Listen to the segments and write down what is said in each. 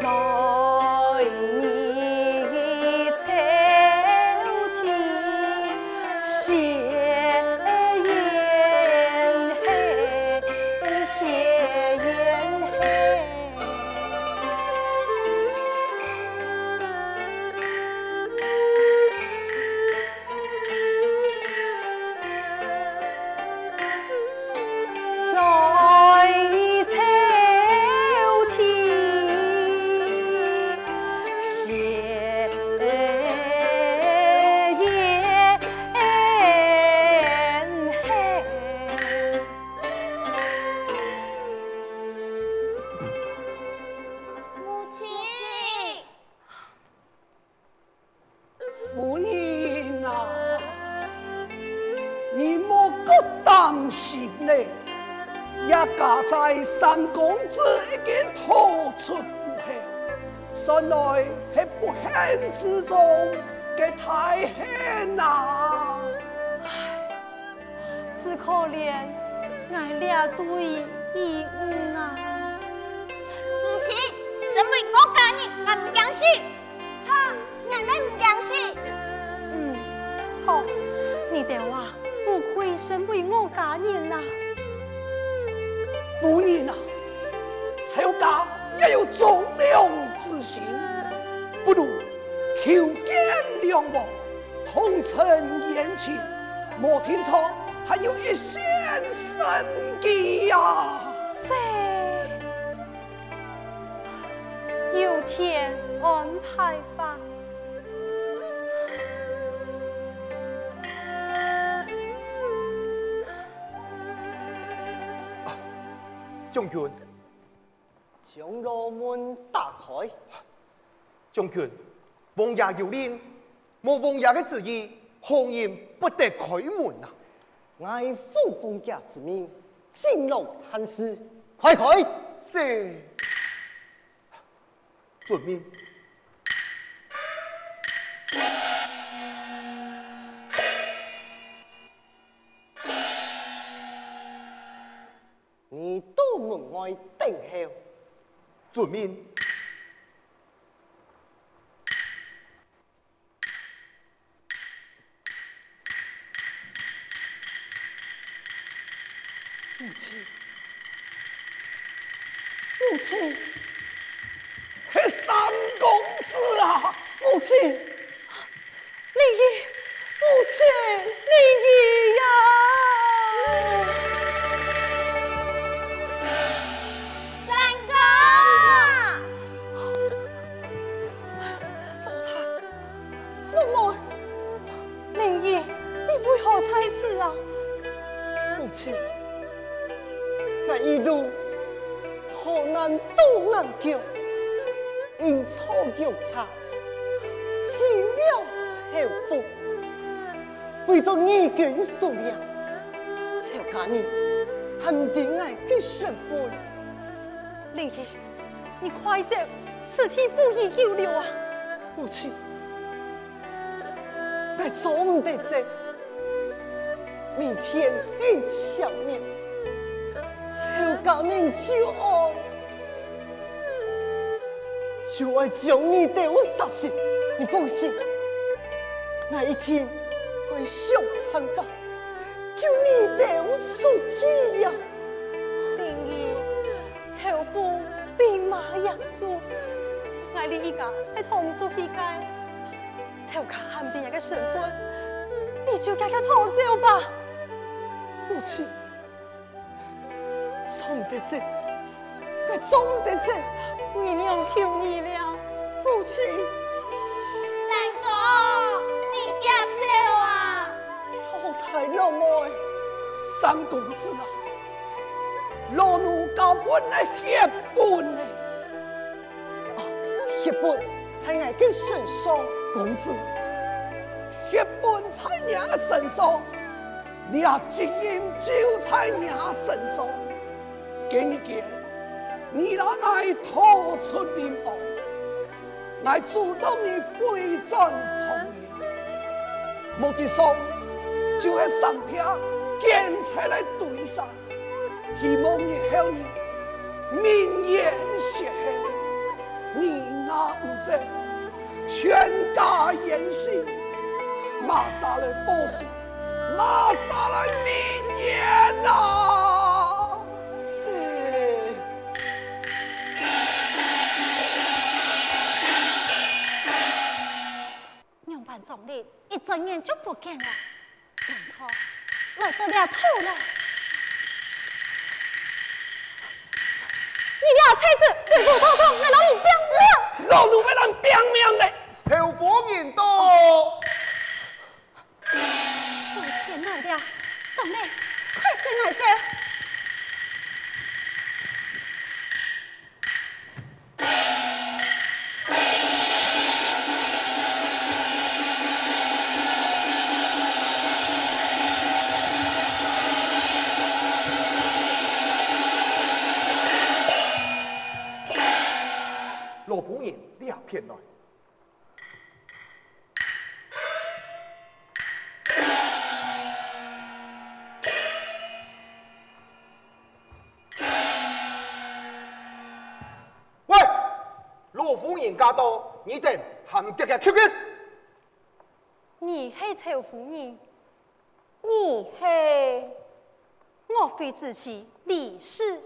small. 担心呢，也加在三公子已经逃出府后，原来是不幸之中嘅大幸呐！唉，只可怜俺俩对义母啊！母亲，什么我家人，我唔相信，错，俺们唔相信。身为我家人呐、啊，夫人啊，曹家也有忠良之心，不如求见良王，同承言情。莫听错还有一线生机呀、啊！是，有天安排吧。将军，将罗门打开。将军，王爷有令，无王爷的旨意，红颜不得开门啊！爱奉封家之命，进入探视，快快！是，遵命。等候，遵命。母亲，母亲，是三公子啊！母亲，灵儿，母亲，呀！军数量，曹家人肯定爱给身份。灵儿，你快走，此地不宜久留啊！母亲，我总得走，明天一枪灭。曹家人就爱，就爱将你带我杀死。你放心，那一天会想办法救你带我出去呀。灵儿，曹府兵马严肃，我哋一家系同出去街，曹家肯定有个身份，你就赶快逃走吧，母亲。总得这，该总得这，为娘求你了，母亲。三公子啊，老奴教本来血本呢，啊，血本在俺个身上，公子，血本在娘身上，你啊基因就在娘身上。给你给，你让俺逃出灵王，爱主动你回转童年，目的说就系上片建材来堆上，希望你后你名言血恨，你。那不走，全家言行，马上来报数，马上来名言呐！一转眼就不见了，难道来得了吐了？你俩才子对付偷偷，难道你变了？老路要人拼命嘞！仇富人到。我钱来了，总理，快些来接。偏来。喂，罗夫人家到，你等含着嘅 Q 佢。你系曹夫人，你系我妃子妻李氏。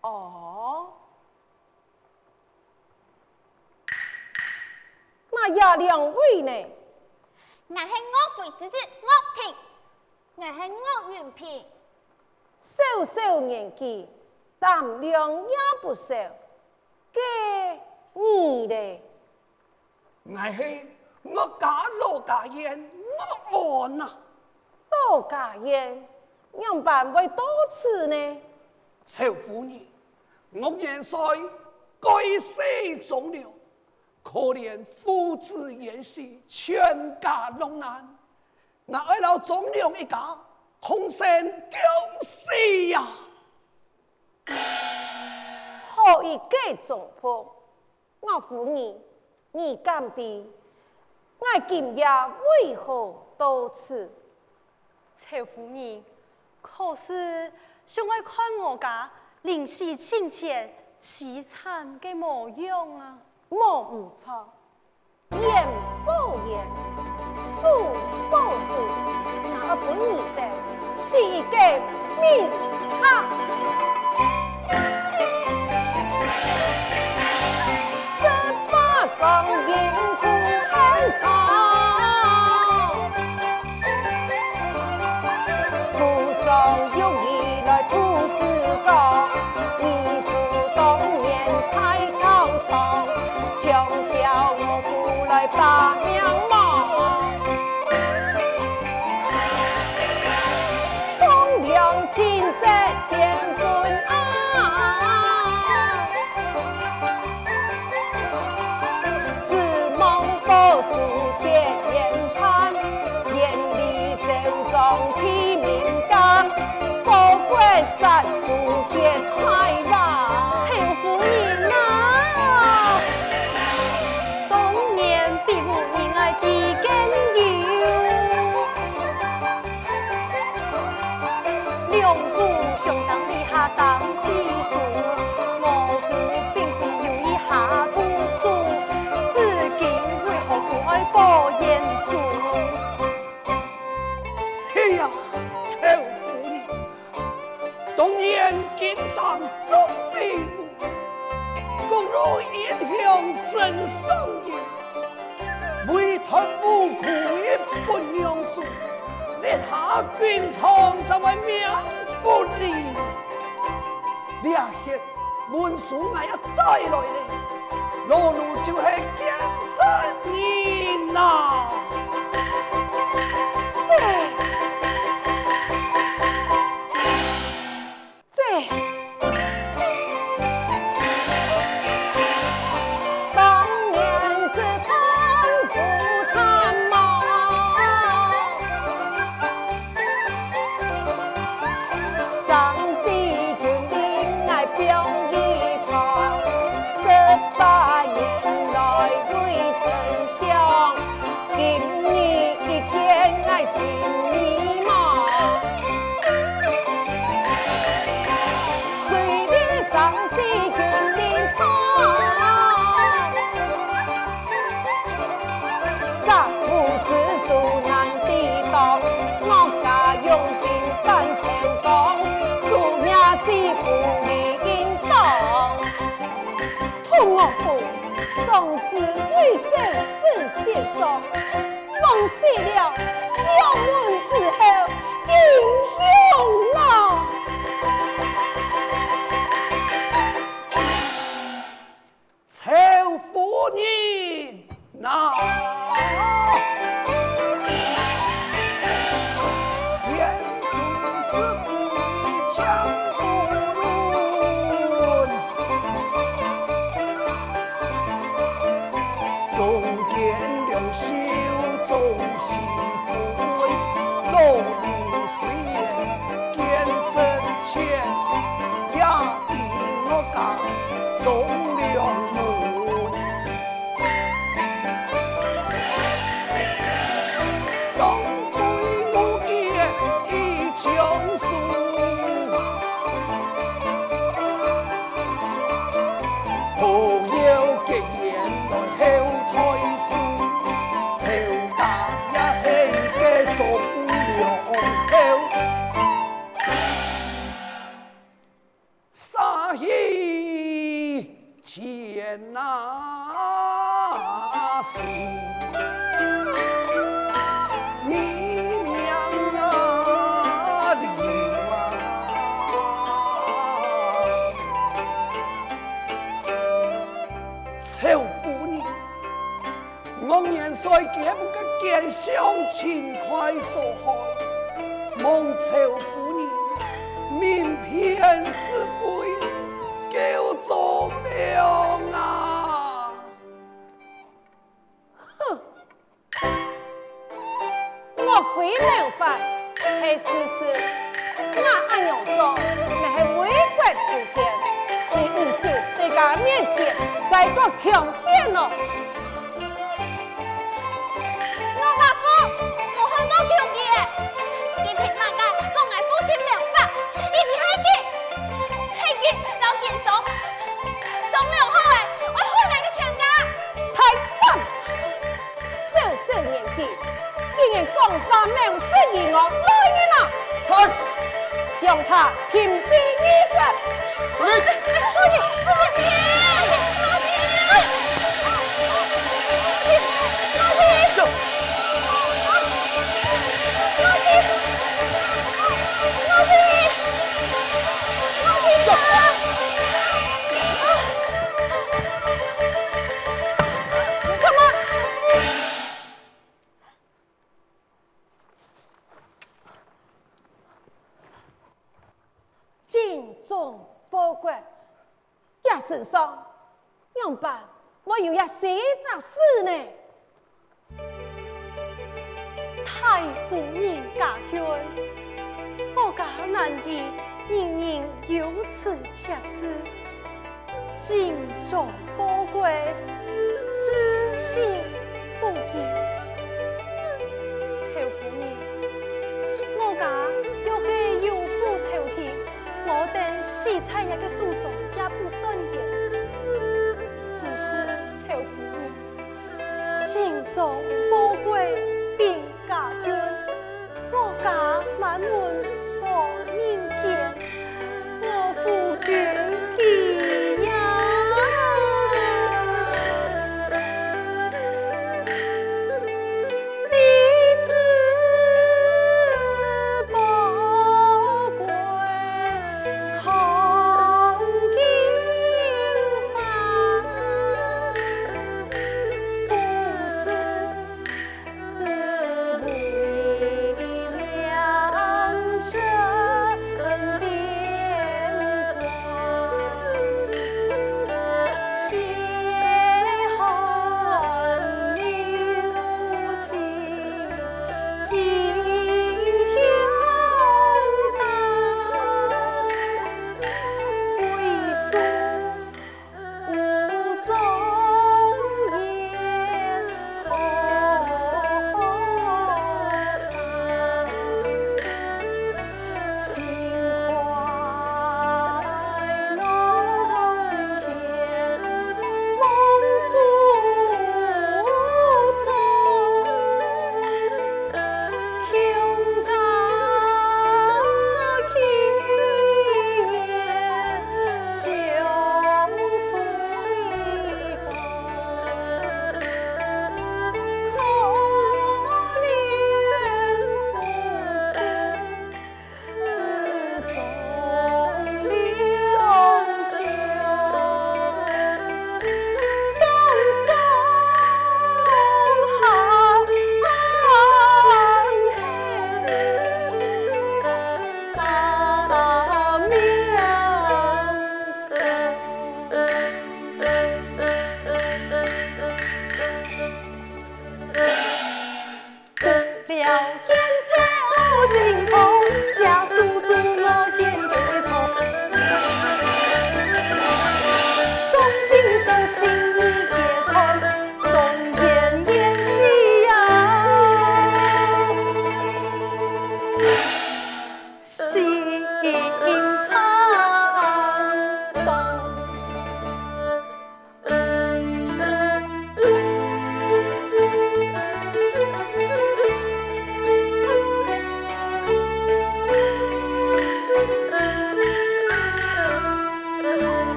哦，那呀两位呢？我系我妃子子岳婷，我系岳云平，小小年纪，胆量也不小，给你嘞？那是我家罗家燕我安呐，罗家燕，样办会多次呢？臭妇女，我元帅该死忠良，可怜父子言戏，全家落难，那二老忠良一家，同生共死呀！何以计总破？我扶你，你干的？我今夜为何多此？曹夫人，可是想爱看我家临死亲前凄惨嘅模样啊！莫唔错，言不言，数不书，那本你的是一个名堂。大娘啊英雄真双赢，为他无苦一本娘书，立下军厂就为命不离。两血文书我要带来了，老奴就是见真人呐。王子为生死协商，梦死了将门之后国规命法，黑思死，我安样做？那是为国求节，你不是在家面前再搞强辩了？来人呐！快，将他擒毙于身。来，快快快去，you, yes,